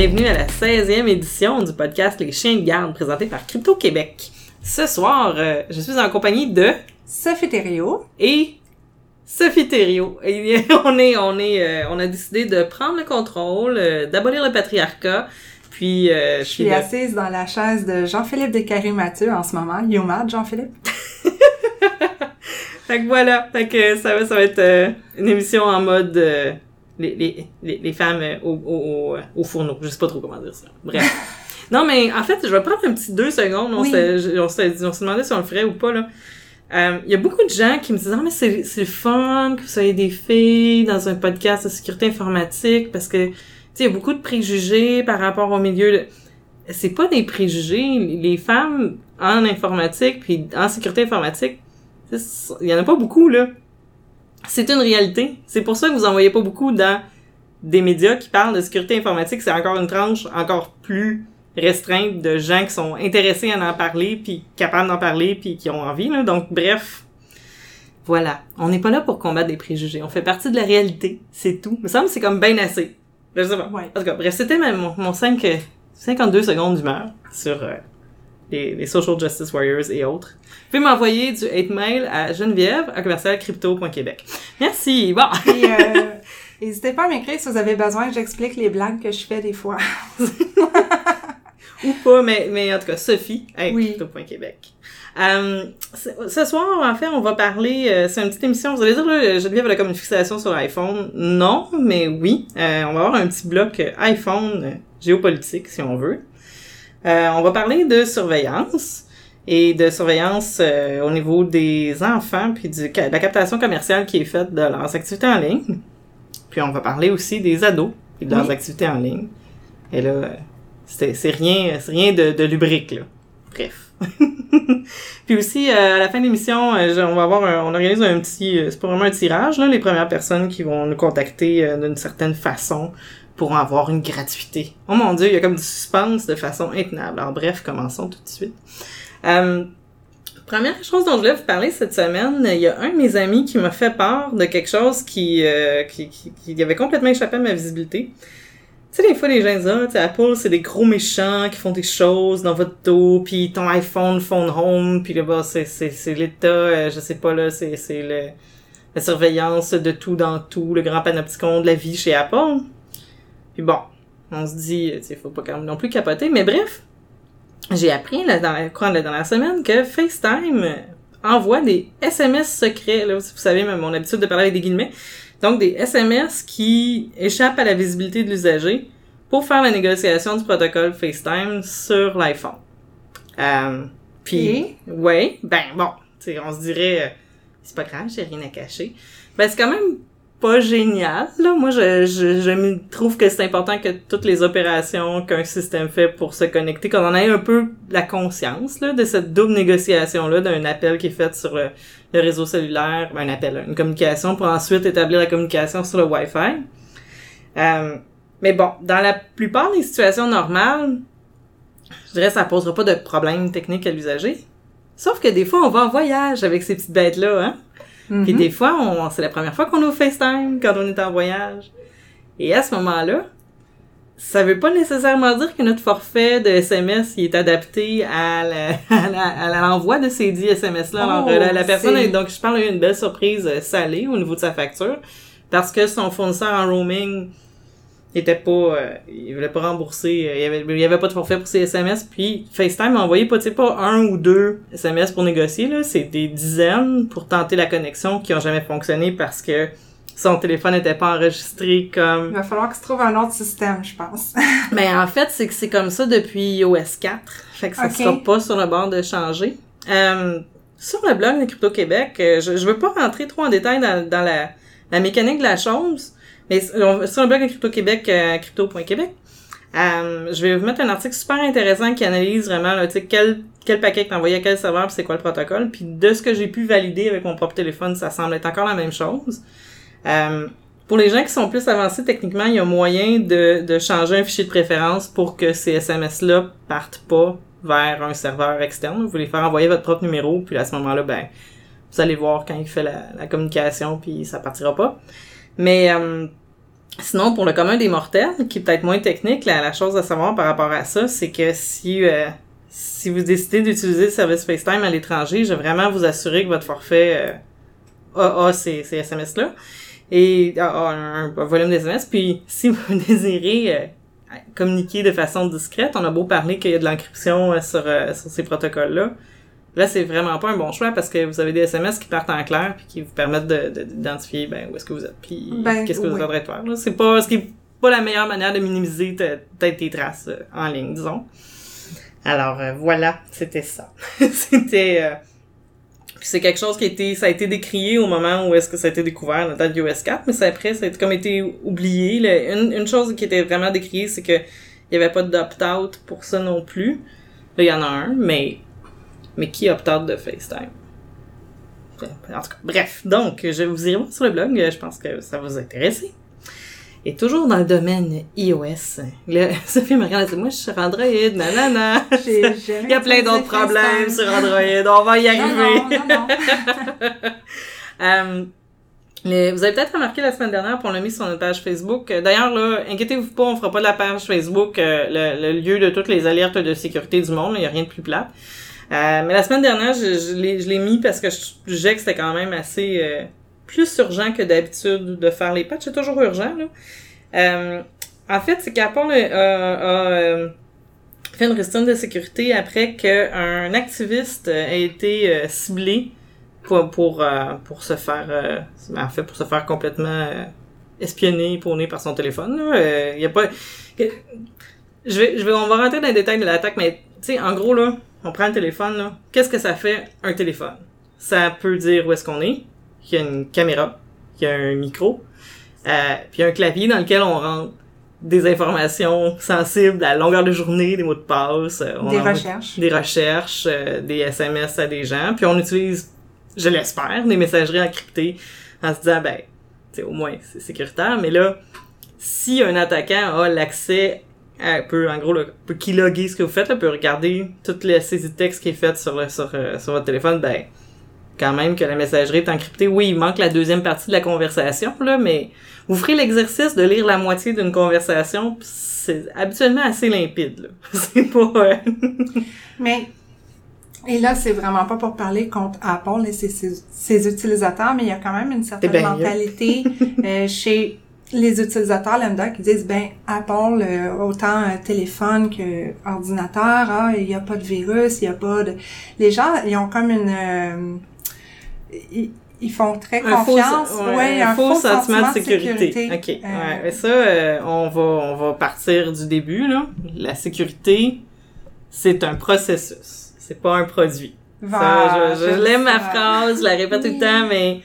Bienvenue à la 16e édition du podcast Les Chiens de garde présenté par Crypto Québec. Ce soir, euh, je suis en compagnie de Sophie Thériault. et Sophie Thériault. Et on est, on est, euh, on a décidé de prendre le contrôle, euh, d'abolir le patriarcat. Puis, euh, je suis assise dans la chaise de Jean-Philippe Descaries-Mathieu en ce moment. Yomad, Jean-Philippe. Fait que voilà, fait que ça va, ça va être euh, une émission en mode euh, les, les, les, femmes euh, au, au, au, au fourneau. Je sais pas trop comment dire ça. Bref. non, mais en fait, je vais prendre un petit deux secondes. On Oui. s'est je- on s'est on s'est demandé si on le ferait ou pas, là. Euh, Il y a beaucoup de gens qui me disent « Ah, mais c'est c'est fun que vous soyez des filles dans un podcast de sécurité informatique parce que, tu sais, il y a beaucoup de préjugés par rapport au milieu. de- C'est pas des préjugés. Les femmes en informatique puis en sécurité informatique, il y en a pas beaucoup, là. C'est une réalité. C'est pour ça que vous en voyez pas beaucoup dans des médias qui parlent de sécurité informatique. C'est encore une tranche encore plus restreinte de gens qui sont intéressés à en parler, puis capables d'en parler, puis qui ont envie, là. Donc, bref. Voilà. On n'est pas là pour combattre des préjugés. On fait partie de la réalité. C'est tout. Il me semble que c'est comme bien assez. Je sais pas. Ouais. En tout cas, bref, c'était mon, mon 5, euh, 52 secondes d'humeur sur euh, les, les social justice warriors et autres. Vous pouvez m'envoyer du hate mail à geneviève à commercialcrypto.québec. Merci. Bon. Et euh, n'hésitez pas à m'écrire si vous avez besoin que j'explique les blagues que je fais des fois. Ou pas, mais, mais en tout cas, Sophie, à Oui. crypto.québec. Euh, ce soir, en fait, on va parler, euh, c'est une petite émission, vous allez dire, là, Geneviève elle a comme une fixation sur l'iPhone. Non, mais oui. Euh, on va avoir un petit bloc euh, iPhone euh, géopolitique, si on veut. Euh, on va parler de surveillance et de surveillance euh, au niveau des enfants, puis du, de la captation commerciale qui est faite de leurs activités en ligne. Puis on va parler aussi des ados et de leurs Oui. activités en ligne. Et là, c'est rien, rien de, de lubrique, là. Bref. Puis aussi, euh, à la fin de l'émission, on va avoir un- on organise un petit, c'est pas vraiment un tirage, là, les premières personnes qui vont nous contacter euh, d'une certaine façon pour avoir une gratuité. Oh mon dieu, il y a comme du suspense de façon intenable. Alors bref, commençons tout de suite. Euh, première chose dont je voulais vous parler cette semaine, il y a un de mes amis qui m'a fait part de quelque chose qui, euh, qui, qui, qui avait complètement échappé à ma visibilité. Tu sais, des fois, les gens disent, ah, Apple, c'est des gros méchants qui font des choses dans votre dos, puis ton iPhone, phone home, puis là, bas c'est, c'est, c'est l'État, euh, je sais pas, là, c'est, c'est le, la surveillance de tout dans tout, le grand panopticon de la vie chez Apple. Puis bon, on se dit, sais, faut pas quand même non plus capoter, mais bref, j'ai appris là, dans la dernière semaine que FaceTime envoie des SMS secrets, là, vous savez, même mon habitude de parler avec des guillemets, donc des SMS qui échappent à la visibilité de l'usager pour faire la négociation du protocole FaceTime sur l'iPhone. Euh, puis, ouais, ben bon, on se dirait, euh, c'est pas grave, j'ai rien à cacher. Ben c'est quand même pas génial, là. Moi, je, je, je trouve que c'est important que toutes les opérations qu'un système fait pour se connecter, qu'on en ait un peu la conscience, là, de cette double négociation-là, d'un appel qui est fait sur le, le réseau cellulaire, ben, un appel, une communication, pour ensuite établir la communication sur le Wi-Fi. Euh, mais bon, dans la plupart des situations normales, je dirais que ça posera pas de problème technique à l'usager. Sauf que des fois, on va en voyage avec ces petites bêtes-là, hein. Puis Mhm. des fois, on, c'est la première fois qu'on ouvre FaceTime quand on est en voyage. Et à ce moment-là, ça veut pas nécessairement dire que notre forfait de SMS il est adapté à la- à l'envoi de ces 10 SMS-là. Alors, Oh, la, la personne, a- donc je parle, a eu une belle surprise euh, salée au niveau de sa facture parce que son fournisseur en roaming était pas, euh, il voulait pas rembourser, euh, il y avait, il y avait pas de forfait pour ses SMS, puis FaceTime a envoyé pas, tu sais, pas un ou deux SMS pour négocier, là, c'est des dizaines pour tenter la connexion qui ont jamais fonctionné parce que son téléphone n'était pas enregistré comme Il va falloir que tu trouves un autre système, je pense. mais en fait, c'est que c'est comme ça depuis iOS 4. Fait que ça Ok. sera pas sur le bord de changer. Euh, sur le blog de Crypto Québec, euh, je, je veux pas rentrer trop en détail dans, dans la, la mécanique de la chose, mais sur le blog de Crypto Québec, euh, crypto.québec, euh, je vais vous mettre un article super intéressant qui analyse vraiment là, quel, quel paquet est envoyé à quel serveur c'est quoi le protocole. Puis de ce que j'ai pu valider avec mon propre téléphone, ça semble être encore la même chose. Euh, pour les gens qui sont plus avancés techniquement, il y a moyen de, de changer un fichier de préférence pour que ces SMS-là partent pas vers un serveur externe. Vous voulez faire envoyer votre propre numéro, puis à ce moment-là, ben, vous allez voir quand il fait la, la communication, puis ça partira pas. Mais euh, Sinon, pour le commun des mortels, qui est peut-être moins technique, la, la chose à savoir par rapport à ça, c'est que si euh, si vous décidez d'utiliser le service FaceTime à l'étranger, je vais vraiment vous assurer que votre forfait euh, a, a ces, ces SMS-là et a, a un, volume d'SMS. Puis, si vous désirez euh, communiquer de façon discrète, on a beau parler qu'il y a de l'encryption euh, sur, euh, sur ces protocoles-là. Là, c'est vraiment pas un bon choix parce que vous avez des SMS qui partent en clair puis qui vous permettent de- de- d'identifier ben, où est-ce que vous êtes puis Ben, qu'est-ce que vous oui. devriez faire. C'est pas ce qui est pas la meilleure manière de minimiser peut-être tes traces euh, en ligne, disons. Alors euh, voilà, c'était ça. c'était euh, puis c'est quelque chose qui a été ça a été décrié au moment où est-ce que ça a été découvert dans la date US 4, mais c'est après ça a été comme été oublié. Là, une, une chose qui était vraiment décriée, c'est que il y avait pas d'opt-out pour ça non plus. Là, il y en a un, mais mais qui opt-out de FaceTime? En tout cas, bref. Donc, je vous voir sur le blog. Je pense que ça va vous intéresser. Et toujours dans le domaine iOS, là, Sophie me regarde et dit, moi, je suis sur Android, nanana. Il y a plein d'autres problèmes sur Android. On va y arriver. non, non, non. Euh, les- vous avez peut-être remarqué la semaine dernière, on l'a mis sur notre page Facebook. D'ailleurs, là, inquiétez-vous pas, on fera pas de la page Facebook euh, le, le lieu de toutes les alertes de sécurité du monde. Il y a rien de plus plate. Euh, mais la semaine dernière, je, je l'ai mis parce que je jugeais que c'était quand même assez euh, plus urgent que d'habitude de faire les patchs. C'est toujours urgent, là. Euh, en fait, c'est qu'Apple a, a- euh, fait une ristourne de sécurité après qu'un activiste euh, ait été euh, ciblé pour, pour, euh, pour se faire, euh, en fait, pour se faire complètement euh, pawner par son téléphone. là. Euh, Il y a pas... Je vais, je vais, on va rentrer dans les détails de l'attaque, mais tu sais, en gros, là, on prend le téléphone, là. Qu'est-ce que ça fait, un téléphone? Ça peut dire où est-ce qu'on est, qu'il y a une caméra, qu'il y a un micro, euh, puis un clavier dans lequel on rentre des informations sensibles à la longueur de journée, des mots de passe. euh, on Des recherches. des recherches, euh, des SMS à des gens, puis on utilise, je l'espère, des messageries encryptées en se disant, ben, au moins, c'est sécuritaire, mais là, si un attaquant a l'accès à, peut, en gros, là, peut keyloguer ce que vous faites, là, peut regarder toute la saisie de texte qui est faite sur, sur, euh, sur votre téléphone, ben, quand même que la messagerie est encryptée. Oui, il manque la deuxième partie de la conversation, là, mais vous ferez l'exercice de lire la moitié d'une conversation, pis c'est habituellement assez limpide, là. C'est pas... euh, Mais, et là, c'est vraiment pas pour parler contre Apple et ses, ses- ses utilisateurs, mais il y a quand même une certaine bien mieux. mentalité euh, chez les utilisateurs lambda qui disent, ben, Apple, euh, autant euh, téléphone que ordinateur, ah, il n'y a pas de virus, il n'y a pas de... Les gens, ils ont comme une... euh, ils, ils font très un faux, confiance. ouais, ouais, un faux sentiment de sécurité. Ok, Euh, ouais. Mais ça, euh, on va, on va partir du début là. La sécurité, c'est un processus. C'est pas un produit. Ça, va- je, je l'aime ma ça. phrase, je la répète tout le temps, mais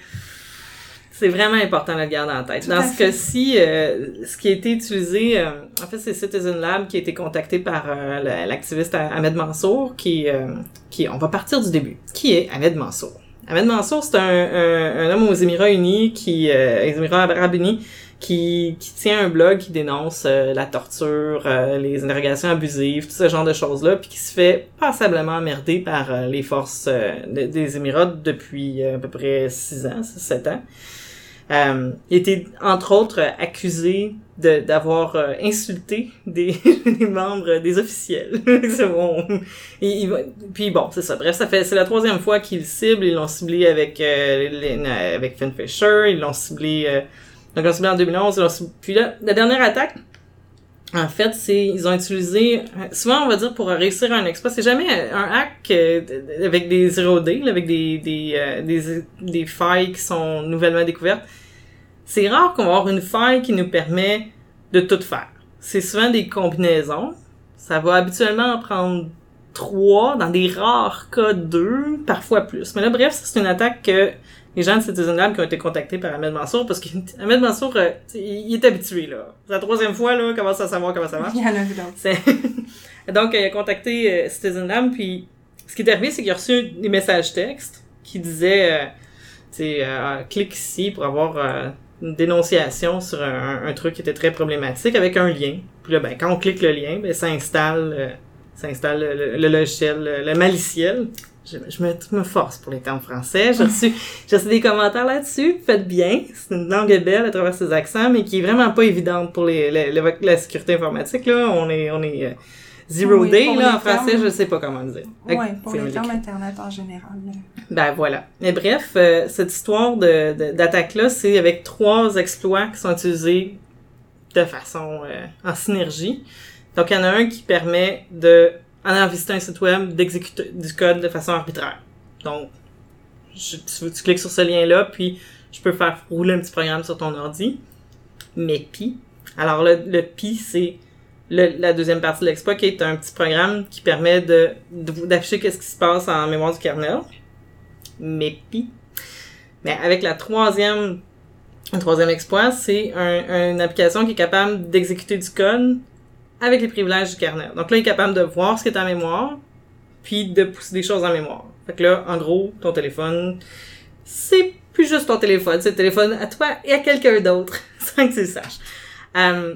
c'est vraiment important de le garder en tête. Tout Dans ce cas-ci, euh, ce qui a été utilisé, euh, en fait, c'est Citizen Lab qui a été contacté par euh, la- l'activiste Ahmed Mansour, qui, euh, qui, on va partir du début. Qui est Ahmed Mansour? Ahmed Mansour, c'est un, un, un homme aux Émirats Unis, qui, euh, Émirats Arabes Unis, qui, qui tient un blog qui dénonce euh, la torture, euh, les interrogations abusives, tout ce genre de choses-là, puis qui se fait passablement emmerder par euh, les forces de- des Émirats depuis à peu près 6 ans, 7 ans. Euh, il était, entre autres, accusé de- d'avoir euh, insulté des, des membres, des officiels. c'est bon. Il- il puis bon, c'est ça. Bref, ça fait, c'est la troisième fois qu'ils le ciblent. Ils l'ont ciblé avec, euh, euh, avec Finn Fisher. Ils l'ont ciblé, euh, donc, ils l'ont ciblé en 2011. ils l'ont ciblé- Puis là, la dernière attaque, en fait, c'est, ils ont utilisé, souvent on va dire pour réussir un exploit, c'est jamais un hack euh, avec des 0D, là, avec des, des, euh, des, des failles qui sont nouvellement découvertes. C'est rare qu'on va avoir une faille qui nous permet de tout faire. C'est souvent des combinaisons. Ça va habituellement en prendre trois, dans des rares cas deux, parfois plus. Mais là, bref, c'est une attaque que les gens de Citizen Lab qui ont été contactés par Ahmed Mansour, parce qu'Ahmed Mansour, euh, il est habitué, là. C'est la troisième fois, là, commence à savoir comment ça marche. Il y en a vu d'autres. Donc, il a contacté euh, Citizen Lab, puis ce qui est arrivé, c'est qu'il a reçu des messages textes qui disaient, euh, tu sais, euh, clique ici pour avoir une dénonciation sur un, un truc qui était très problématique avec un lien. Puis là, ben, quand on clique le lien, ben, ça installe, ça installe le, le- le logiciel, le, le maliciel. Je, je me, me force pour les termes français. J'ai reçu, j'ai reçu des commentaires là-dessus. Faites bien. C'est une langue belle à travers ses accents, mais qui est vraiment pas évidente pour les, les- les- la sécurité informatique, là. On est, on est, euh, zero Oui, day, là, en français, termes. je sais pas comment le dire. Ouais, pour les termes. Internet en général. Ben voilà. Mais bref, euh, cette histoire de, de- d'attaque-là, c'est avec trois exploits qui sont utilisés de façon euh, en synergie. Donc il y en a un qui permet de, en allant visiter un site web, d'exécuter du code de façon arbitraire. Donc, tu, cliques sur ce lien-là, puis je peux faire rouler un petit programme sur ton ordi. Mais Pi, alors le, le Pi, c'est la deuxième partie de l'exploit qui est un petit programme qui permet de, d'afficher qu'est-ce qui se passe en mémoire du kernel mais pi. Mais avec la troisième, le troisième exploit, c'est un- une application qui est capable d'exécuter du code avec les privilèges du kernel. Donc là, il est capable de voir ce qui est en mémoire, puis de pousser des choses en mémoire. Fait que là, en gros, ton téléphone, c'est plus juste ton téléphone, c'est le téléphone à toi et à quelqu'un d'autre, sans que tu le saches. Euh,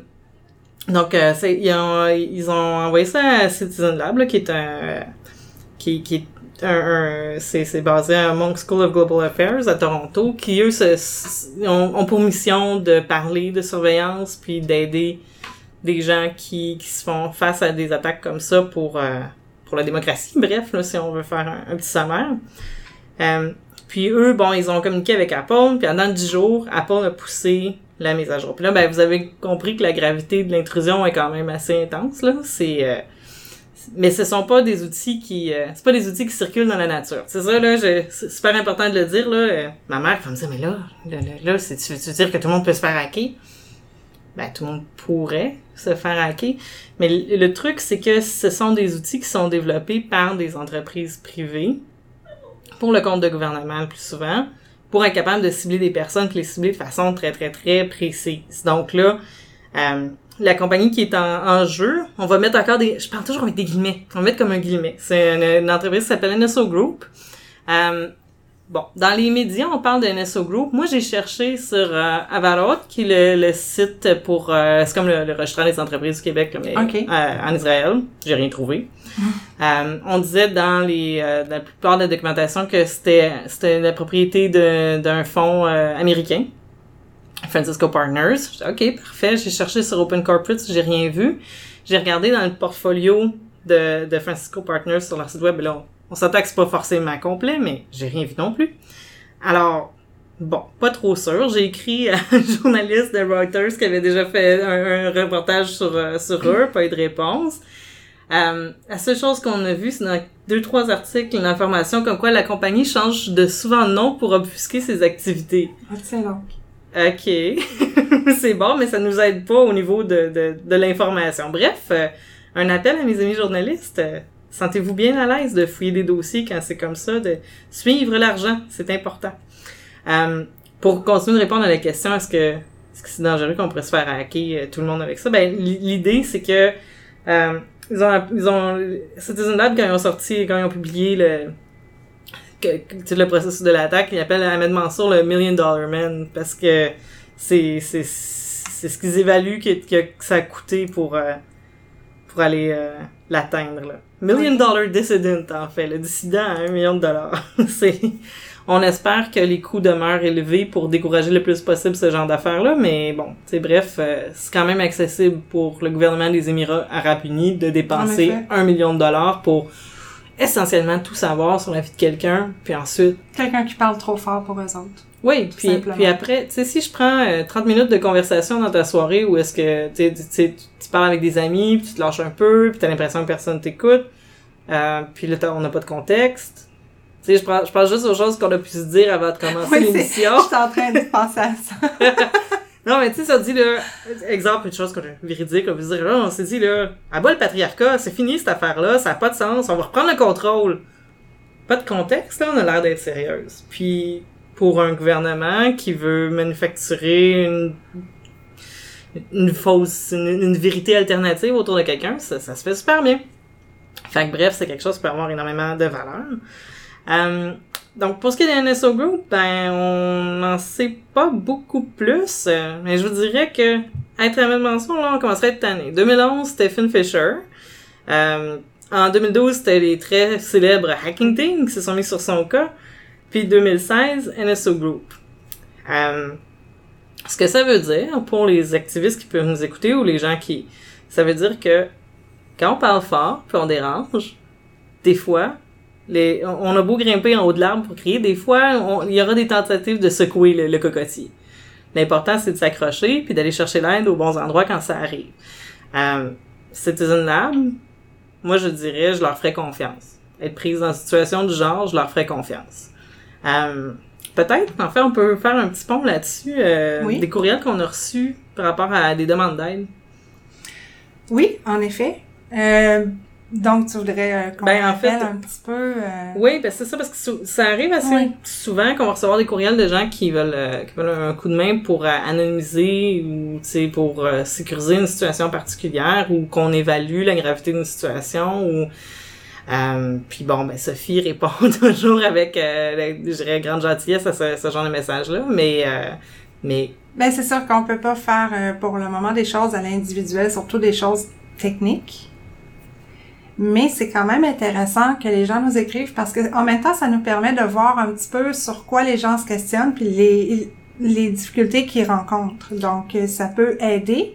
donc, euh, ils, ont, envoyé ça à Citizen Lab, qui est un, qui, est un, c'est, basé à Monk School of Global Affairs à Toronto, qui eux ont pour mission de parler de surveillance puis d'aider des gens qui, qui se font face à des attaques comme ça pour, euh, pour la démocratie. Bref, là, si on veut faire un, petit sommaire. Euh, puis eux, bon, ils ont communiqué avec Apple, puis pendant 10 jours, Apple a poussé la mise à jour. Puis là, ben, vous avez compris que la gravité de l'intrusion est quand même assez intense, là. C'est... euh, mais ce sont pas des outils qui euh, c'est pas des outils qui circulent dans la nature. C'est ça là, c'est super important de le dire là. Euh, ma mère va me dire mais là là là, là tu veux dire que tout le monde peut se faire hacker? Ben tout le monde pourrait se faire hacker, mais le, truc c'est que ce sont des outils qui sont développés par des entreprises privées pour le compte de gouvernement le plus souvent pour être capable de cibler des personnes puis les cibler de façon très très très précise. Donc là euh, la compagnie qui est en, jeu, on va mettre encore des... Je parle toujours avec des guillemets. On va mettre comme un guillemet. C'est une, une entreprise qui s'appelle NSO Group. Euh, bon, dans les médias, on parle de NSO Group. Moi, j'ai cherché sur euh, Avarot, qui est le, le site pour... euh, c'est comme le, le registraire des entreprises du Québec, mais euh, en Israël. J'ai rien trouvé. Euh, on disait dans les euh, dans la plupart de la documentation que c'était c'était la propriété d'un fonds euh, américain. Francisco Partners. J'ai dit, OK, parfait. J'ai cherché sur Open Corporate, j'ai rien vu. J'ai regardé dans le portfolio de, de Francisco Partners sur leur site web. Là, on, s'entend que c'est pas forcément complet, mais j'ai rien vu non plus. Alors, bon, pas trop sûr. J'ai écrit à un journaliste de Reuters qui avait déjà fait un, un reportage sur, euh, sur eux, pas eu de réponse. Euh, la seule chose qu'on a vue, c'est dans deux, trois articles, une information comme quoi la compagnie change de souvent de nom pour obfusquer ses activités. Ah, tiens donc. OK. c'est bon, mais ça nous aide pas au niveau de, de, de l'information. Bref, euh, un appel à mes amis journalistes. Sentez-vous bien à l'aise de fouiller des dossiers quand c'est comme ça, de suivre l'argent, c'est important. Euh, pour continuer de répondre à la question, est-ce que est-ce c'est dangereux qu'on pourrait se faire hacker euh, tout le monde avec ça? Ben, l'idée, c'est que euh, ils ont, ils ont, Citizen Lab, quand ils ont sorti, quand ils ont publié le, que, le processus de l'attaque, ils appellent Ahmed Mansour le Million Dollar Man parce que c'est c'est ce qu'ils évaluent que, que, ça a coûté pour euh, pour aller euh, l'atteindre. Million Dollar Dissident en fait, le dissident à un million de dollars. c'est on espère que les coûts demeurent élevés pour décourager le plus possible ce genre d'affaires là, mais bon, c'est bref, euh, c'est quand même accessible pour le gouvernement des Émirats Arabes Unis de dépenser un million de dollars pour essentiellement tout savoir sur la vie de quelqu'un, puis ensuite Quelqu'un qui parle trop fort pour eux autres. oui, puis, simplement. puis après, tu sais, si je prends euh, 30 minutes de conversation dans ta soirée où est-ce que tu sais, tu sais, tu tu parles avec des amis, puis tu te lâches un peu, puis t'as l'impression que personne t'écoute, euh, puis là, on n'a pas de contexte. Tu sais, je, prends- je pense juste aux choses qu'on a pu se dire avant de commencer Oui, l'émission. Je suis en train de penser à ça. Non, mais tu sais, ça dit, là, exemple, une chose qu'on a véridique, on peut dire, là, on s'est dit, là, à bas le patriarcat, c'est fini cette affaire-là, ça n'a pas de sens, on va reprendre le contrôle. Pas de contexte, là, on a l'air d'être sérieuse. Puis, pour un gouvernement qui veut manufacturer une, une fausse, une, une vérité alternative autour de quelqu'un, ça, ça se fait super bien. Fait que bref, c'est quelque chose qui peut avoir énormément de valeur. Euh, donc, pour ce qui est de NSO Group, ben, on n'en sait pas beaucoup plus, euh, mais je vous dirais que, être Ahmed Mansour, là, on commencerait à être tanné. 2011, Stephen Fisher. Euh, en 2012, c'était les très célèbres Hacking Team qui se sont mis sur son cas. Puis 2016, NSO Group. Euh, ce que ça veut dire pour les activistes qui peuvent nous écouter ou les gens qui... Ça veut dire que quand on parle fort puis on dérange, des fois, les, on a beau grimper en haut de l'arbre pour crier, des fois, il y aura des tentatives de secouer le, le cocotier. L'important, c'est de s'accrocher puis d'aller chercher l'aide aux bons endroits quand ça arrive. Euh, Citizen Lab, moi, je dirais, je leur ferais confiance. Être prise dans une situation du genre, je leur ferais confiance. Euh, Peut-être, en fait, on peut faire un petit pont là-dessus. Euh, Oui. Des courriels qu'on a reçus par rapport à des demandes d'aide. Oui, en effet. Euh, donc, tu voudrais euh, qu'on Ben, en rappelle fait- un petit peu... euh, Oui, ben c'est ça, parce que ça arrive assez Oui. souvent qu'on va recevoir des courriels de gens qui veulent, euh, qui veulent un coup de main pour euh, anonymiser ou, pour sécuriser une situation particulière ou qu'on évalue la gravité d'une situation ou... Puis bon, ben Sophie répond toujours avec, la- je dirais, grande gentillesse à ce, ce genre de message-là, mais... mais Ben, c'est sûr qu'on peut pas faire pour le moment des choses à l'individuel, surtout des choses techniques. Mais c'est quand même intéressant que les gens nous écrivent parce que en même temps, ça nous permet de voir un petit peu sur quoi les gens se questionnent puis les, les difficultés qu'ils rencontrent. Donc, euh, ça peut aider.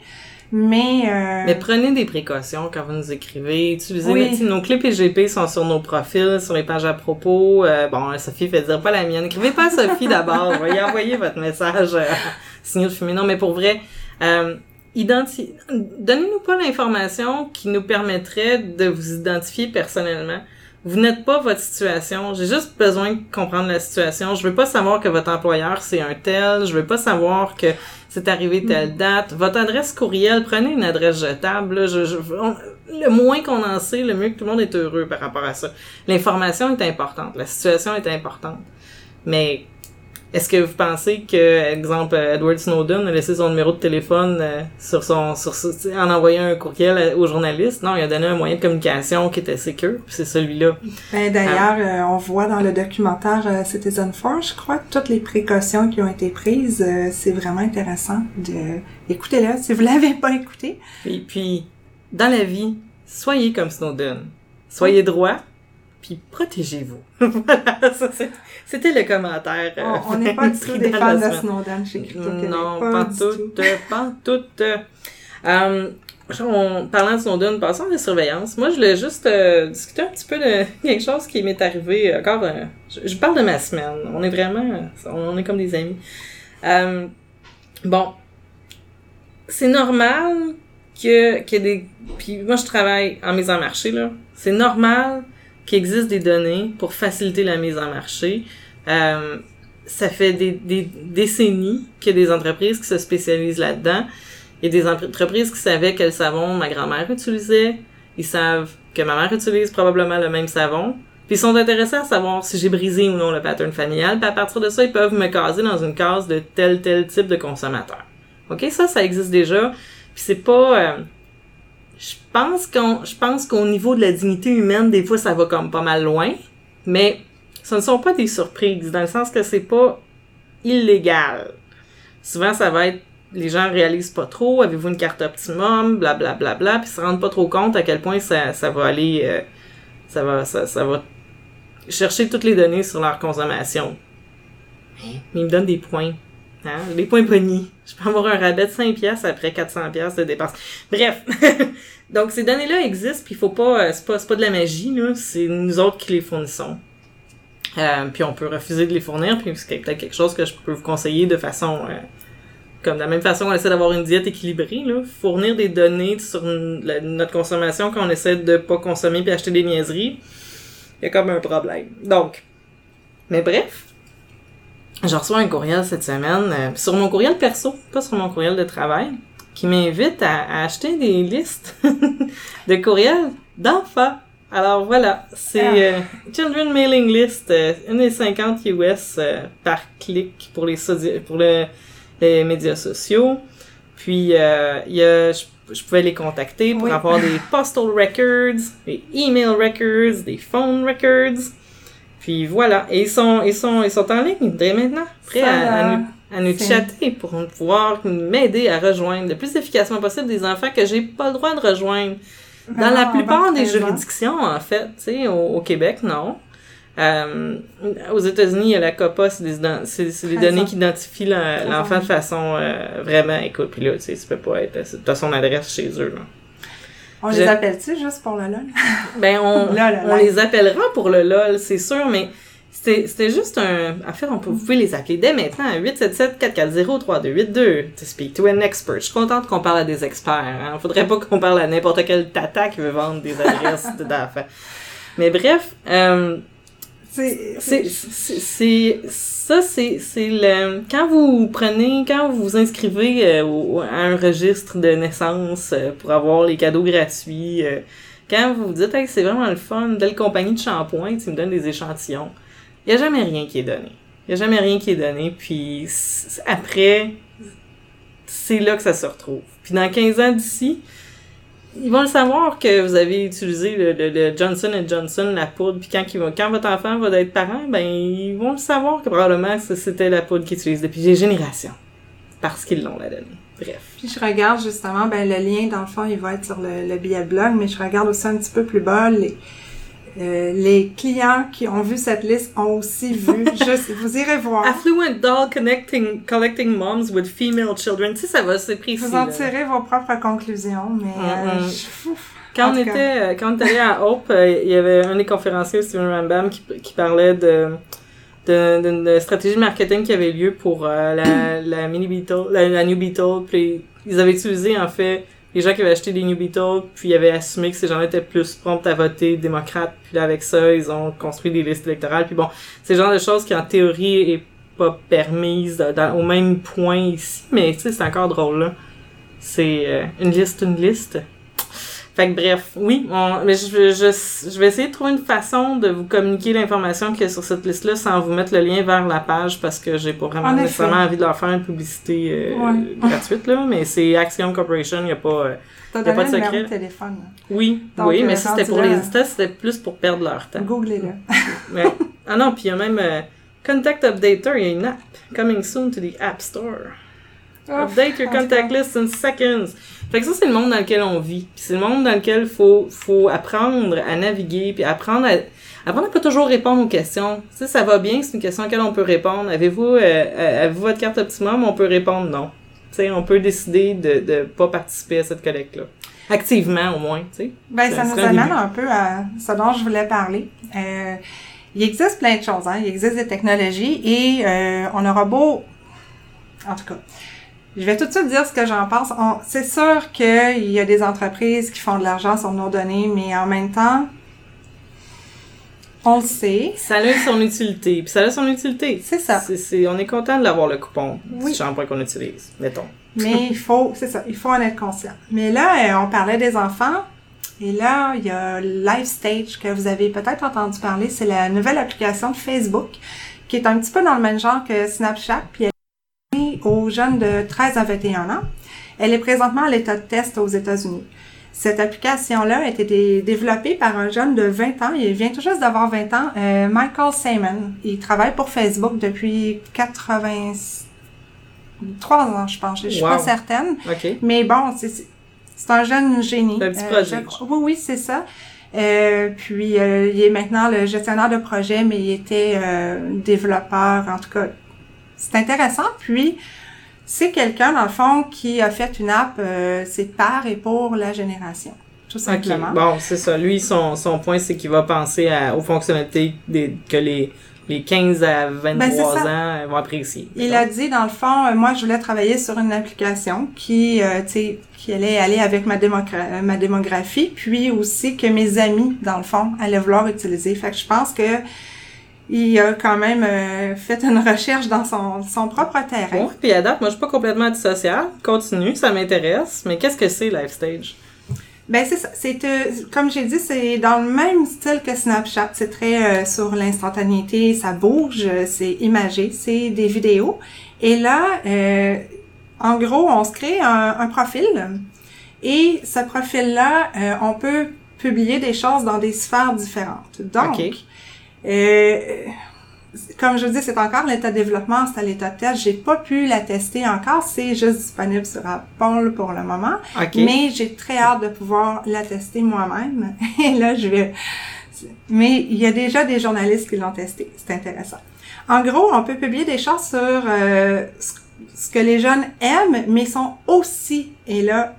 Mais, euh, Mais prenez des précautions quand vous nous écrivez. Utilisez Oui. nos clips PGP sont sur nos profils, sur les pages à propos. Euh, bon, Sophie fait dire pas la mienne. Écrivez pas à Sophie d'abord. Y envoyer votre message euh, signal de fumée. Non, mais pour vrai, euh, identi- donnez-nous pas l'information qui nous permettrait de vous identifier personnellement. Vous n'êtes pas votre situation. J'ai juste besoin de comprendre la situation. Je veux pas savoir que votre employeur c'est un tel. Je veux pas savoir que c'est arrivé telle date. Votre adresse courriel, prenez une adresse jetable. là. Je, je- on- le moins qu'on en sait, le mieux que tout le monde est heureux par rapport à ça. L'information est importante. La situation est importante. Mais est-ce que vous pensez que, exemple, Edward Snowden a laissé son numéro de téléphone euh, sur son, sur en envoyant un courriel aux journalistes? Non, il a donné un moyen de communication qui était sécure, puis c'est celui-là. ben, d'ailleurs, euh, on voit dans le documentaire euh, Citizen Force, je crois, toutes les précautions qui ont été prises. euh, c'est vraiment intéressant de écoutez-le si vous l'avez pas écouté. Et puis, dans la vie, soyez comme Snowden. Soyez droit, puis protégez-vous. voilà, c'était le commentaire. euh, On- On n'est pas du tout des fans de. Snowden chez Crypto Québec. Non, pas, pas du tout, tout. euh, pas tout. euh. Euh, on, parlant de Snowden, passons à la surveillance. Moi, je voulais juste euh, discuter un petit peu de quelque chose qui m'est arrivé. Encore, euh, je, je parle de ma semaine. On est vraiment, on est comme des amis. Euh, bon, c'est normal que ait des. Puis moi, je travaille en mise en marché là. C'est normal qu'il existe des données pour faciliter la mise en marché. Euh, ça fait des, décennies qu'il y a des entreprises qui se spécialisent là-dedans. Il y a des entreprises qui savaient quel savon ma grand-mère utilisait. Ils savent que ma mère utilise probablement le même savon. Puis ils sont intéressés à savoir si j'ai brisé ou non le pattern familial. Puis à partir de ça, ils peuvent me caser dans une case de tel tel type de consommateur. OK, ça, ça existe déjà. Puis c'est pas... euh, je pense qu'on, je pense qu'au niveau de la dignité humaine, des fois, ça va comme pas mal loin. Mais ce ne sont pas des surprises, dans le sens que c'est pas illégal. Souvent, ça va être les gens réalisent pas trop, avez-vous une carte optimum, blablabla, bla, bla, bla, puis ils se rendent pas trop compte à quel point ça, ça va aller, euh, ça va, ça, ça va chercher toutes les données sur leur consommation. Mais ils me donnent des points. Des points ponis. Je peux avoir un rabais de 5 piastres après 400 piastres de dépenses. Bref. Donc, ces données-là existent, puis faut pas, euh, c'est pas, pas de la magie, là. C'est nous autres qui les fournissons. Euh, puis on peut refuser de les fournir, puis c'est peut-être quelque chose que je peux vous conseiller de façon, euh, comme de la même façon qu'on essaie d'avoir une diète équilibrée, là. Fournir des données sur notre consommation quand on essaie de pas consommer puis acheter des niaiseries, il y a comme un problème. Donc, mais bref, je reçois un courriel cette semaine, euh, sur mon courriel perso, pas sur mon courriel de travail, qui m'invite à, à acheter des listes de courriels d'enfants. Alors voilà, c'est Ah. euh, Children Mailing List, euh, une des 50 US euh, par clic pour les, sodi- pour le- les médias sociaux. Puis euh, il y a, je, je pouvais les contacter pour Oui. avoir des postal records, des email records, des phone records. Puis voilà, et ils sont, ils sont, ils sont en ligne dès maintenant, prêts Ça, à, à nous, à nous chatter pour pouvoir m'aider à rejoindre le plus efficacement possible des enfants que j'ai pas le droit de rejoindre. Dans la plupart des juridictions, en fait, tu sais, au, au Québec, non. Euh, aux États-Unis, il y a la COPA, c'est Treize données qui identifient l'enfant de façon euh, vraiment, écoute, puis là, tu sais, ça peut pas être, pas son adresse chez eux, là. On les appelle-tu juste pour le LOL? Ben, on, Là, là, on les appellera pour le LOL, c'est sûr, mais c'était c'était juste un... En fait, on peut, vous pouvez les appeler dès maintenant à 877-440-3282 to speak to an expert. Je suis contente qu'on parle à des experts. Hein. Faudrait pas qu'on parle à n'importe quel tata qui veut vendre des adresses d'enfants. Mais bref, euh, C'est, c'est, c'est, c'est- ça, c'est, c'est le, quand vous prenez, quand vous vous inscrivez euh, au- à un registre de naissance euh, pour avoir les cadeaux gratuits, euh, quand vous vous dites, hey, c'est vraiment le fun, belle compagnie de shampoing, tu me donnes des échantillons, il n'y a jamais rien qui est donné. Il n'y a jamais rien qui est donné, puis après, c'est là que ça se retrouve. Puis dans 15 ans d'ici, ils vont le savoir que vous avez utilisé le, le- le Johnson Johnson, la poudre, puis quand, vont, quand votre enfant va être parent, ben ils vont le savoir que probablement c'était la poudre qu'ils utilisent depuis des générations. Parce qu'ils l'ont la donnée. Bref. Puis je regarde justement, ben le lien dans le fond, il va être sur le, le billet de blog, mais je regarde aussi un petit peu plus bas les euh, les clients qui ont vu cette liste ont aussi vu. Juste, vous irez voir. Affluent doll connecting, collecting moms with female children. Tu sais, ça va, c'est précis. Vous en tirez vos propres conclusions, mais euh, Mhm. je- ouf. Quand on était, euh, quand on est allé à Hope, euh, il y avait un des conférenciers, Steven Rambam, qui, qui parlait de, de stratégie marketing qui avait lieu pour euh, la, la mini Beetle, la, la New Beetle. Puis ils avaient utilisé, en fait, les gens qui avaient acheté des New Beetle, puis ils avaient assumé que ces gens-là étaient plus prompts à voter démocrate. Puis là, avec ça, ils ont construit des listes électorales. Puis bon, c'est le genre de choses qui, en théorie, est pas permise au même point ici. Mais, tu sais, c'est encore drôle, là. C'est euh, une liste, une liste. Fait que bref, oui, on- mais je, je, je vais essayer de trouver une façon de vous communiquer l'information qui est sur cette liste-là sans vous mettre le lien vers la page parce que j'ai pas vraiment nécessairement envie de leur faire une publicité euh, Ouais. gratuite, là, mais c'est Axiom Corporation, il y a pas... euh, Y a pas de secret. de téléphone. Oui, Donc, oui, euh, mais ça c'était rendu pour les ça, c'était plus pour perdre leur temps. Googlez-le. Ah non, puis il y a même euh, Contact Updater, il y a une app coming soon to the App Store. Update your contact list in seconds. Fait que ça, c'est le monde dans lequel on vit. Puis c'est le monde dans lequel faut, faut apprendre à naviguer, puis apprendre à, apprendre à pas toujours répondre aux questions. Tu sais, ça va bien, c'est une question à laquelle on peut répondre. Avez-vous, euh, euh, avez-vous votre carte optimum? On peut répondre non. Tu sais, on peut décider de, de pas participer à cette collecte-là. Activement, au moins, tu sais. Ben, Ça ça nous amène début. un peu à ce dont je voulais parler. Euh, il existe plein de choses, hein. Il existe des technologies et euh, on aura beau... En tout cas, je vais tout de suite dire ce que j'en pense. C'est sûr qu'il y a des entreprises qui font de l'argent sur nos données, mais en même temps, on le sait. Ça a son utilité. Puis ça a son utilité. C'est ça. On est content de l'avoir le coupon Oui. du shampoing qu'on utilise, mettons. Mais il faut, c'est ça, il faut en être conscient. Mais là, euh, on parlait des enfants. Et là, il y a Live Stage que vous avez peut-être entendu parler. C'est la nouvelle application de Facebook qui est un petit peu dans le même genre que Snapchat. Puis destinée aux jeunes de 13 à 21 ans. Elle est présentement à l'état de test aux États-Unis. Cette application-là a été dé- développée par un jeune de 20 ans. Il vient tout juste d'avoir 20 ans, euh, Michael Simon. Il travaille pour Facebook depuis 83 ans, je pense. Je suis Wow. pas certaine. Mais bon, c'est- un jeune génie. Un petit Euh, je crois- oui, oui, c'est ça. Euh, puis il est maintenant le gestionnaire de projet, mais il était développeur, en tout cas. C'est intéressant. Puis c'est quelqu'un, dans le fond, qui a fait une app, euh, c'est par et pour la génération. Tout simplement. Bon, c'est ça. Lui, son, son point, c'est qu'il va penser à, aux fonctionnalités des, que les, les 15 à 23 Ben, ans euh, vont apprécier. Il a dit, dans le fond, euh, moi, je voulais travailler sur une application qui, euh, tu sais, qui allait aller avec ma, démogra- ma démographie, puis aussi que mes amis, dans le fond, allaient vouloir utiliser. Fait que je pense que il a quand même euh, fait une recherche dans son, son propre terrain. Bon, puis à date, moi, je suis pas complètement antisocial. Continue, ça m'intéresse. Mais qu'est-ce que c'est, LifeStage? Ben c'est ça. C'est euh, comme j'ai dit, c'est dans le même style que Snapchat. C'est très euh, sur l'instantanéité, ça bouge, c'est imagé, c'est des vidéos. Et là, euh, en gros, on se crée un, un profil et ce profil-là, on peut publier des choses dans des sphères différentes. Donc, OK. Euh, comme je vous dis, c'est encore l'état de développement, c'est à l'état de test. J'ai pas pu la tester encore, c'est juste disponible sur Apple pour le moment. OK. Mais j'ai très hâte de pouvoir la tester moi-même. Et là, je vais... Mais il y a déjà des journalistes qui l'ont testé. C'est intéressant. En gros, on peut publier des choses sur euh, ce ce que les jeunes aiment, mais sont aussi, et là,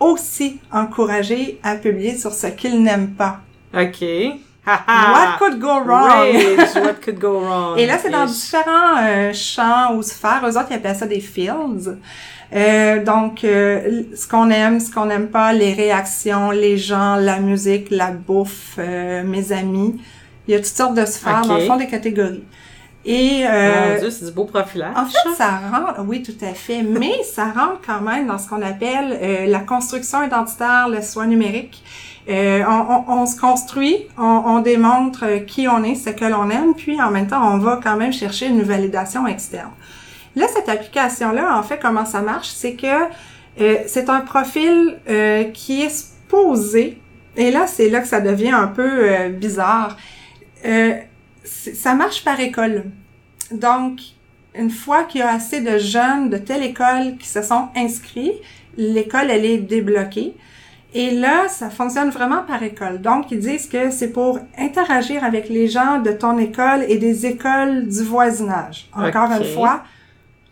aussi encouragés à publier sur ce qu'ils n'aiment pas. OK. What could go wrong? Rage, what could go wrong? Et là, c'est dans différents euh, champs ou sphères. Eux autres, ils appellent ça des fields. Euh, donc, euh, ce qu'on aime, ce qu'on n'aime pas, les réactions, les gens, la musique, la bouffe, euh, mes amis. Il y a toutes sortes de sphères, Ok. dans le fond, des catégories. Et euh, Mon Dieu, c'est du beau profilage. en fait, ça rentre, oui, tout à fait, mais ça rentre quand même dans ce qu'on appelle euh, la construction identitaire, le soin numérique. Euh, on, on- on se construit, on, on démontre qui on est, ce que l'on aime, puis en même temps, on va quand même chercher une validation externe. Là, cette application-là, en fait, comment ça marche, c'est que euh, c'est un profil euh, qui est supposé, et là, c'est là que ça devient un peu euh, bizarre. Euh, ça marche par école. Donc, une fois qu'il y a assez de jeunes de telle école qui se sont inscrits, l'école, elle est débloquée. Et là, ça fonctionne vraiment par école. Donc, ils disent que c'est pour interagir avec les gens de ton école et des écoles du voisinage. Encore une fois,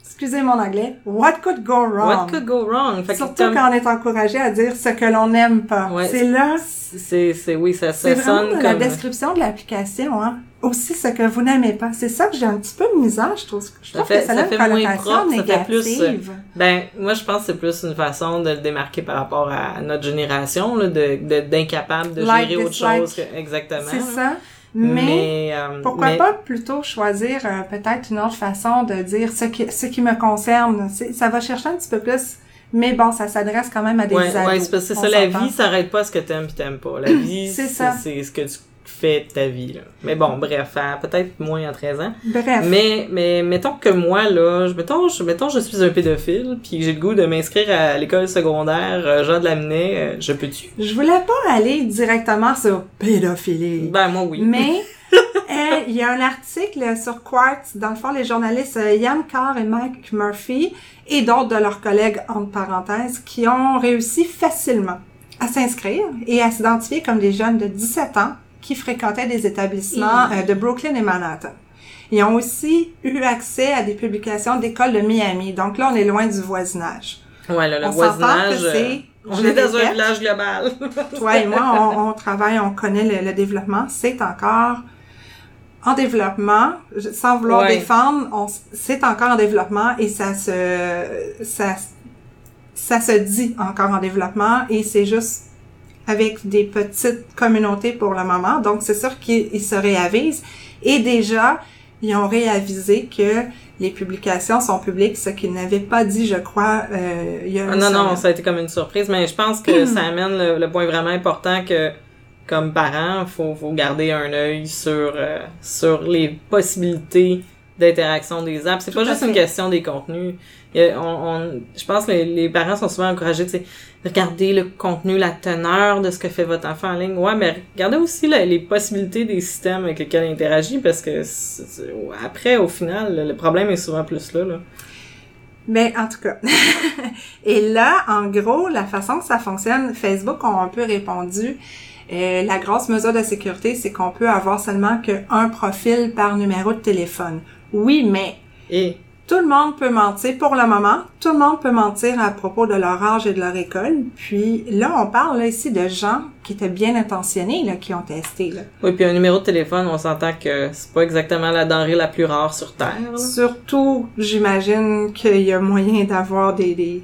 excusez mon anglais, what could go wrong? What could go wrong? Fait Surtout quand on est encouragé à dire ce que l'on n'aime pas. Ouais. C'est là, c'est, c'est, oui, ça, c'est ça sonne la comme... description de l'application, hein. Aussi ce que vous n'aimez pas. C'est ça que j'ai un petit peu de misère, je trouve. Je Ça trouve fait- que ça, ça a fait une moins propre, ça fait plus, euh, négative. Ben, moi, je pense que c'est plus une façon de le démarquer par rapport à notre génération, là, de, de, d'incapable de Like, gérer autre chose que, exactement. C'est ça. Mais, euh, pourquoi mais- pas plutôt choisir euh, peut-être une autre façon de dire ce qui, ce qui me concerne. Ça va chercher un petit peu plus. Mais bon, ça s'adresse quand même à des Ouais, ados. ouais, c'est ça, la vie s'arrête pas à ce que t'aimes pis t'aimes pas. La vie, C'est c'est, ça. c'est ce que tu fais ta vie, là. Mais bon, bref, peut-être moins à 13 ans. Bref. Mais, mais mettons que moi, là, je, mettons, je, mettons, je suis un pédophile, puis j'ai le goût de m'inscrire à l'école secondaire euh, Jean de Lamennais, euh, je peux-tu? Je voulais pas aller directement sur pédophilie. Ben, moi, oui. Mais euh, il y a un article sur Quartz, dans le fond, les journalistes Ian Carr et Mike Murphy et d'autres de leurs collègues, entre parenthèses, qui ont réussi facilement à s'inscrire et à s'identifier comme des jeunes de 17 ans qui fréquentaient des établissements euh, de Brooklyn et Manhattan. Ils ont aussi eu accès à des publications d'écoles de Miami. Donc là, on est loin du voisinage. Ouais, là, le on voisinage, que euh, c'est... on je est dans un village global. toi et moi, on, on travaille, on connaît le, le développement. C'est encore en développement. Sans vouloir Ouais. défendre, c'est encore en développement et ça se, ça, ça se dit encore en développement et c'est juste avec des petites communautés pour le moment. Donc, c'est sûr qu'ils ils se réavisent. Et déjà, ils ont réavisé que les publications sont publiques, ce qu'ils n'avaient pas dit, je crois, euh, il y a Ah non, non, ça a été comme une surprise, mais je pense que ça amène le, le point vraiment important que, comme parent, faut, faut garder un œil sur, euh, sur les possibilités d'interaction des apps. C'est pas juste une question des contenus. A- on, on- je pense que les, les parents sont souvent encouragés de regarder le contenu, la teneur de ce que fait votre enfant en ligne. Ouais, mais regardez aussi les possibilités des systèmes avec lesquels il interagit parce que après, au final, le, problème est souvent plus là. là. Mais en tout cas. Et là, en gros, la façon que ça fonctionne, Facebook ont un peu répondu. euh, la grosse mesure de sécurité, c'est qu'on peut avoir seulement qu'un profil par numéro de téléphone. Oui, mais Et tout le monde peut mentir pour le moment. Tout le monde peut mentir à propos de leur âge et de leur école. Puis là, on parle là, ici de gens qui étaient bien intentionnés, là, qui ont testé. Là. Oui, puis un numéro de téléphone, on s'entend que c'est pas exactement la denrée la plus rare sur Terre. là. Surtout, j'imagine qu'il y a moyen d'avoir des, des...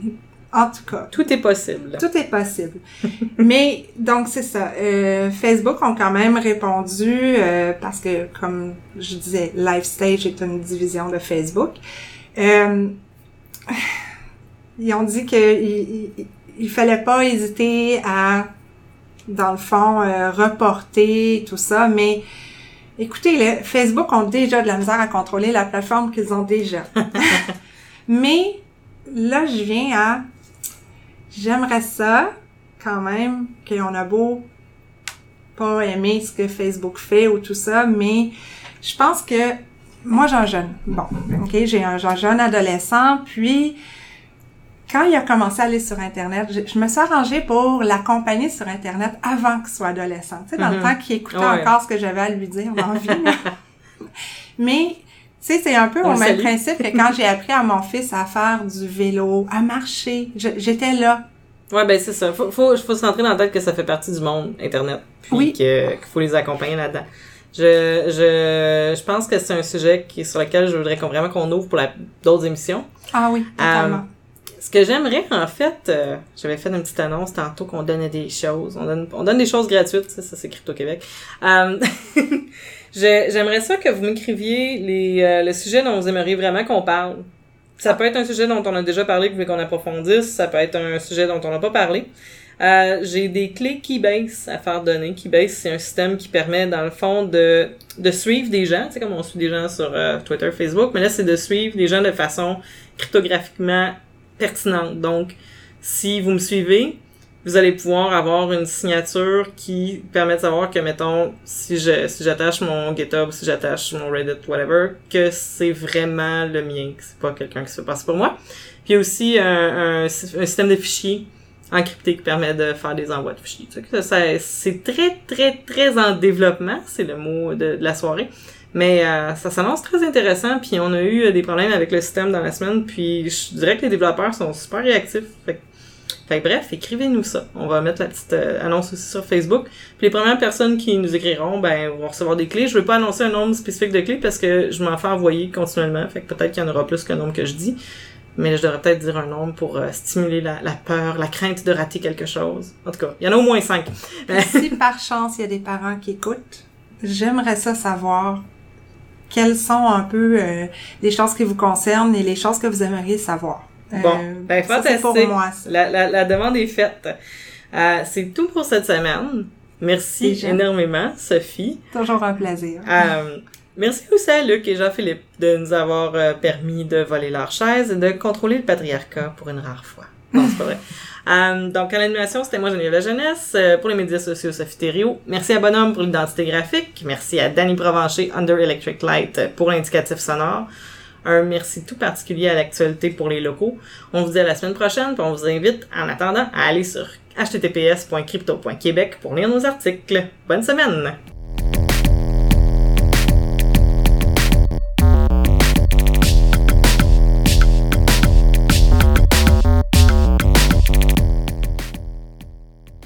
En tout cas, Tout est possible. Tout est possible. Mais donc c'est ça. Euh, Facebook ont quand même répondu euh, parce que comme je disais, LiveStage est une division de Facebook. Euh, ils ont dit que il, fallait pas hésiter à, dans le fond, euh, reporter tout ça. Mais écoutez, Facebook ont déjà de la misère à contrôler la plateforme qu'ils ont déjà. Mais là, je viens à J'aimerais ça, quand même, qu'on a beau pas aimer ce que Facebook fait ou tout ça, mais je pense que moi, j'ai un jeune. Bon, OK, j'ai un, jeune adolescent, puis quand il a commencé à aller sur Internet, je, je me suis arrangée pour l'accompagner sur Internet avant qu'il soit adolescent. Tu sais, dans le Mhm. temps qu'il écoutait Ouais. encore ce que j'avais à lui dire dans vie. Mais, tu sais, c'est un peu au même principe que quand j'ai appris à mon fils à faire du vélo, à marcher, j'étais là. Ouais, ben c'est ça. Faut, faut, faut se rentrer dans la tête que ça fait partie du monde Internet. Puis Oui. qu'il faut les accompagner là-dedans. Je, je, je pense que c'est un sujet qui, sur lequel je voudrais qu'on, vraiment qu'on ouvre pour d'autres émissions. Ah oui, totalement. Ce que j'aimerais, en fait, euh, j'avais fait une petite annonce tantôt qu'on donnait des choses. On donne, on donne des choses gratuites, ça, ça c'est Crypto-Québec. Euh, j'aimerais ça que vous m'écriviez les, euh, le sujet dont vous aimeriez vraiment qu'on parle. Ça peut être un sujet dont on a déjà parlé, que vous voulez qu'on approfondisse. Ça peut être un sujet dont on n'a pas parlé. Euh, j'ai des clés Keybase à faire donner. Keybase, c'est un système qui permet, dans le fond, de, de suivre des gens. Tu sais, comme on suit des gens sur euh, Twitter, Facebook, mais là, c'est de suivre des gens de façon cryptographiquement pertinente. Donc, si vous me suivez, vous allez pouvoir avoir une signature qui permet de savoir que, mettons, si je si j'attache mon GitHub, si j'attache mon Reddit, whatever, que c'est vraiment le mien, que c'est pas quelqu'un qui se fait passer pour moi. Puis aussi un, un, un système de fichiers encrypté qui permet de faire des envois de fichiers. C'est très, très, très en développement, c'est le mot de, la soirée. Mais euh, ça s'annonce très intéressant, puis on a eu euh, des problèmes avec le système dans la semaine, puis je dirais que les développeurs sont super réactifs. Fait, fait bref, écrivez-nous ça. On va mettre la petite euh, annonce aussi sur Facebook. Puis les premières personnes qui nous écriront, ben, vont recevoir des clés. Je veux pas annoncer un nombre spécifique de clés parce que je m'en fais envoyer continuellement. Fait que peut-être qu'il y en aura plus qu'un nombre que je dis. Mais je devrais peut-être dire un nombre pour euh, stimuler la, la peur, la crainte de rater quelque chose. En tout cas, il y en a au moins cinq. Si par chance il y a des parents qui écoutent, j'aimerais ça savoir quelles sont un peu euh, les choses qui vous concernent et les choses que vous aimeriez savoir. Euh, Bon, ben, ça, c'est pour fantastique. moi. ça. La, la, la demande est faite. C'est tout pour cette semaine. Merci énormément, Sophie. Toujours un plaisir. Merci aussi à Luc et Jean-Philippe de nous avoir euh, permis de voler leur chaise et de contrôler le patriarcat pour une rare fois. Non, c'est pas vrai. Euh, donc, à l'animation, c'était moi, Geneviève La Jeunesse. Euh, pour les médias sociaux, Sophie Thériault. Merci à Bonhomme pour l'identité graphique. Merci à Danny Provencher, Under Electric Light, pour l'indicatif sonore. Un merci tout particulier à l'actualité pour les locaux. On vous dit à la semaine prochaine, puis on vous invite, en attendant, à aller sur https.crypto.québec pour lire nos articles. Bonne semaine!